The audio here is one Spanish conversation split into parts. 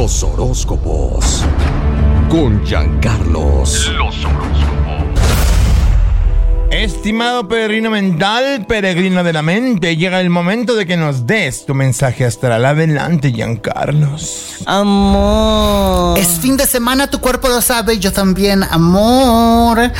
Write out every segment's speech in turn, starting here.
Los horóscopos. Con Giancarlos. Los horóscopos. Estimado peregrino mental, peregrino de la mente, llega el momento de que nos des tu mensaje astral. Adelante, Giancarlos. Amor. Es fin de semana, tu cuerpo lo sabe, yo también, amor.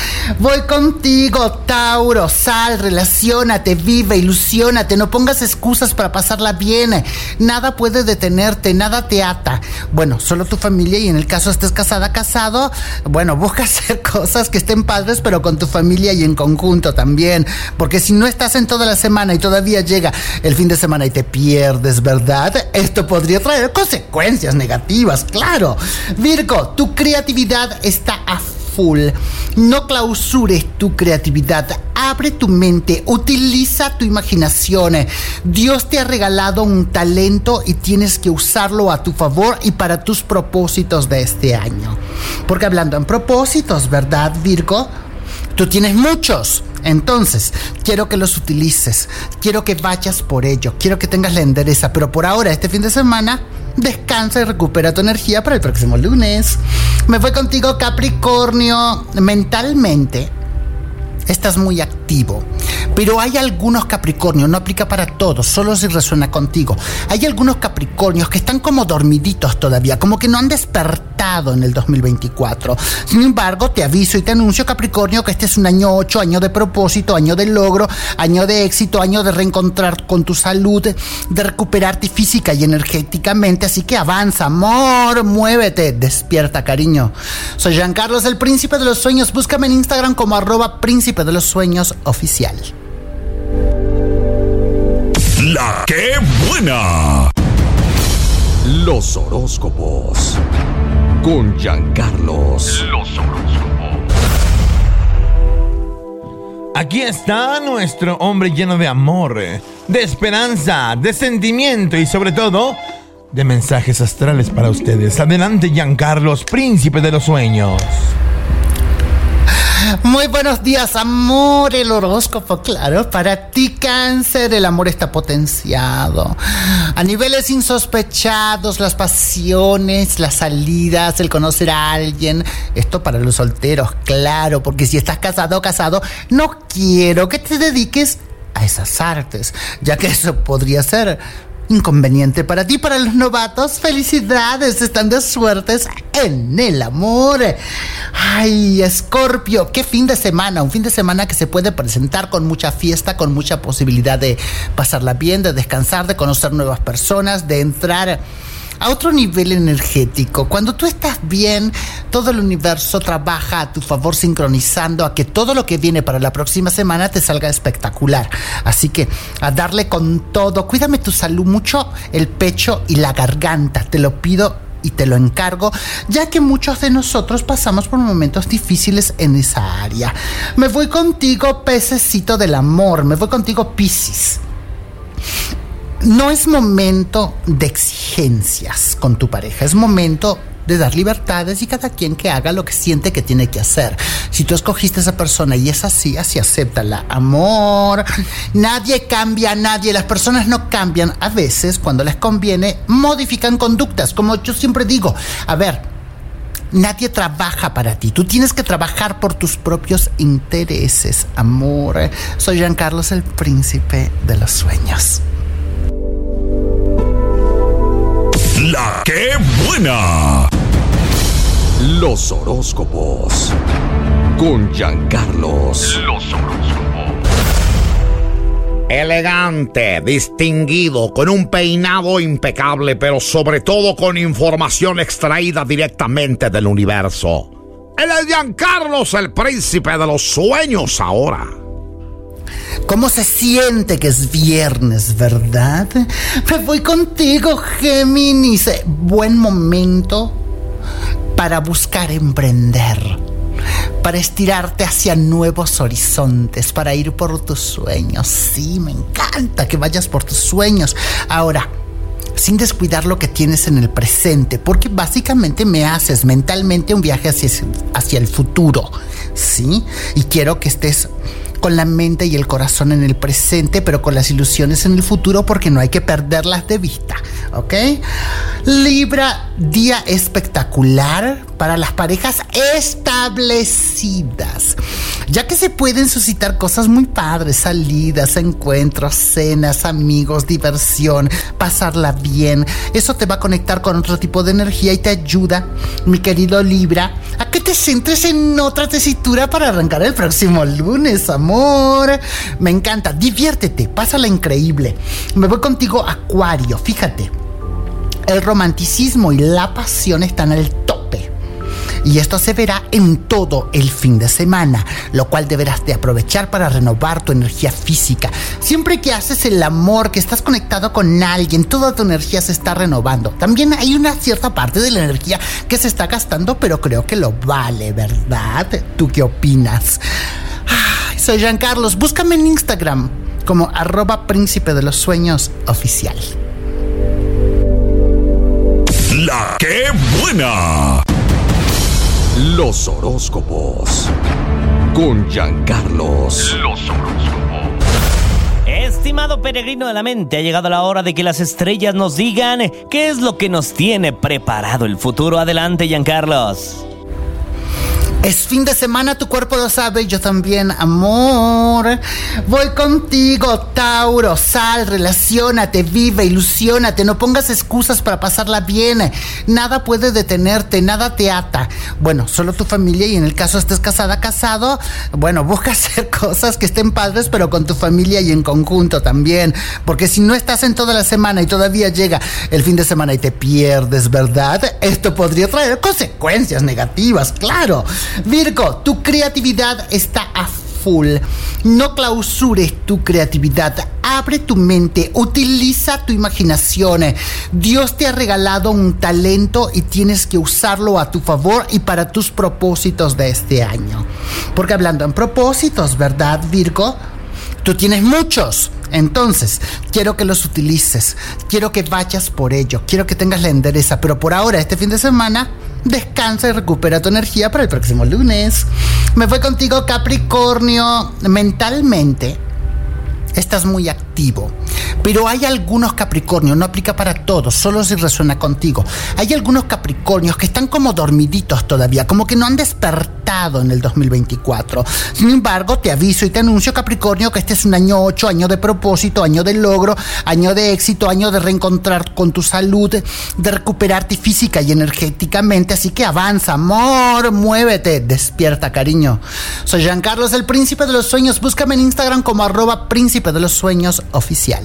Voy contigo, Tauro. Sal, relacionate, vive, ilusionate. No pongas excusas para pasarla bien. Nada puede detenerte, nada te ata. Bueno, solo tu familia y en el caso estés casada, casado, bueno, busca hacer cosas que estén padres, pero con tu familia y en conjunto también. Porque si no estás en toda la semana y todavía llega el fin de semana y te pierdes, ¿verdad? Esto podría traer consecuencias negativas, claro. Virgo, tu creatividad está a full. No clausures tu creatividad. Abre tu mente, utiliza tu imaginación. Dios te ha regalado un talento y tienes que usarlo a tu favor y para tus propósitos de este año. Porque hablando en propósitos, ¿verdad, Virgo? Tú tienes muchos. Entonces, quiero que los utilices. Quiero que vayas por ello. Quiero que tengas la endereza. Pero por ahora, este fin de semana, descansa y recupera tu energía para el próximo lunes. Me voy contigo, Capricornio. Mentalmente, estás muy activo. Pero hay algunos Capricornios, no aplica para todos, solo si resuena contigo. Hay algunos Capricornios que están como dormiditos todavía, como que no han despertado en el 2024. Sin embargo, te aviso y te anuncio, Capricornio, que este es un año 8, año de propósito, año de logro, año de éxito, año de reencontrar con tu salud, de recuperarte física y energéticamente. Así que avanza, amor, muévete, despierta, cariño. Soy Jean Carlos, el príncipe de los sueños. Búscame en Instagram como arroba príncipe de los sueños oficial. La que buena. Los horóscopos. Con Giancarlos. Los horóscopos. Aquí está nuestro hombre lleno de amor, de esperanza, de sentimiento y sobre todo de mensajes astrales para ustedes. Adelante, Giancarlos, príncipe de los sueños. Muy buenos días, amor. El horóscopo, claro, para ti, cáncer, el amor está potenciado. A niveles insospechados, las pasiones, las salidas, el conocer a alguien. Esto para los solteros, claro, porque si estás casado o casado, no quiero que te dediques a esas artes, ya que eso podría ser inconveniente para ti, para los novatos. Felicidades, están de suertes en el amor. Ay, Escorpio, qué fin de semana, un fin de semana que se puede presentar con mucha fiesta, con mucha posibilidad de pasarla bien, de descansar, de conocer nuevas personas, de entrar a otro nivel energético. Cuando tú estás bien, todo el universo trabaja a tu favor sincronizando a que todo lo que viene para la próxima semana te salga espectacular. Así que a darle con todo. Cuídame tu salud mucho, el pecho y la garganta. Te lo pido y te lo encargo, ya que muchos de nosotros pasamos por momentos difíciles en esa área. Me voy contigo, pececito del amor, me voy contigo, Piscis no es momento de exigencias con tu pareja, es momento de dar libertades y cada quien que haga lo que siente que tiene que hacer. Si tú escogiste a esa persona y es así, así acéptala. Amor, nadie cambia a nadie, las personas no cambian. A veces, cuando les conviene, modifican conductas, como yo siempre digo. A ver, Nadie trabaja para ti. Tú tienes que trabajar por tus propios intereses, amor. Soy Jean Carlos, el príncipe de los sueños. La que buena. Los horóscopos. Con Giancarlos. Los horóscopos. Elegante, distinguido, con un peinado impecable, pero sobre todo con información extraída directamente del universo. Él es Giancarlos, el príncipe de los sueños ahora. ¿Cómo se siente que es viernes, verdad? Me voy contigo, Géminis. Buen momento para buscar emprender, para estirarte hacia nuevos horizontes, para ir por tus sueños. Sí, me encanta que vayas por tus sueños. Ahora, sin descuidar lo que tienes en el presente, porque básicamente me haces mentalmente un viaje hacia, hacia el futuro, ¿sí? Y quiero que estés con la mente y el corazón en el presente, pero con las ilusiones en el futuro porque no hay que perderlas de vista, ¿ok? Libra, Día espectacular para las parejas establecidas, ya que se pueden suscitar cosas muy padres, salidas, encuentros, cenas, amigos, diversión, pasarla bien. Eso te va a conectar con otro tipo de energía y te ayuda, mi querido Libra, a que te centres en otra tesitura para arrancar el próximo lunes, amor. Me encanta, diviértete, pásala increíble. Me voy contigo, Acuario, fíjate el romanticismo y la pasión están al tope. Y esto se verá en todo el fin de semana, lo cual deberás de aprovechar para renovar tu energía física. Siempre que haces el amor, que estás conectado con alguien, toda tu energía se está renovando. También hay una cierta parte de la energía que se está gastando, pero creo que lo vale, ¿verdad? ¿Tú qué opinas? Soy Jean Carlos, búscame en Instagram como arroba príncipe de los sueños oficial. La que buena. Los horóscopos. Con Giancarlos. Los horóscopos. Estimado peregrino de la mente, ha llegado la hora de que las estrellas nos digan qué es lo que nos tiene preparado el futuro. Adelante, Giancarlos. Es fin de semana, tu cuerpo lo sabe, yo también, amor. Voy contigo, Tauro. Sal, relacionate, vive, ilusionate. No pongas excusas para pasarla bien. Nada puede detenerte, nada te ata. Bueno, solo tu familia y en el caso estés casada, casado, bueno, busca hacer cosas que estén padres, pero con tu familia y en conjunto también. Porque si no estás en toda la semana y todavía llega el fin de semana y te pierdes, ¿verdad? Esto podría traer consecuencias negativas, claro. Virgo, tu creatividad está a full. No clausures tu creatividad. Abre tu mente, utiliza tu imaginación. Dios te ha regalado un talento y tienes que usarlo a tu favor y para tus propósitos de este año. Porque hablando en propósitos, ¿verdad, Virgo? Tú tienes muchos. Entonces, quiero que los utilices. Quiero que vayas por ello. Quiero que tengas la endereza. Pero por ahora, este fin de semana, descansa y recupera tu energía para el próximo lunes. Me voy contigo, Capricornio. Mentalmente, estás muy activo. Pero hay algunos Capricornios, no aplica para todos, solo si resuena contigo. Hay algunos Capricornios que están como dormiditos todavía, como que no han despertado en el 2024. Sin embargo, te aviso y te anuncio, Capricornio, que este es un año 8, año de propósito, año de logro, año de éxito, año de reencontrar con tu salud, de recuperarte física y energéticamente. Así que avanza, amor, muévete, despierta, cariño. Soy Jean Carlos, el príncipe de los sueños. Búscame en Instagram como arroba príncipe de los sueños oficial.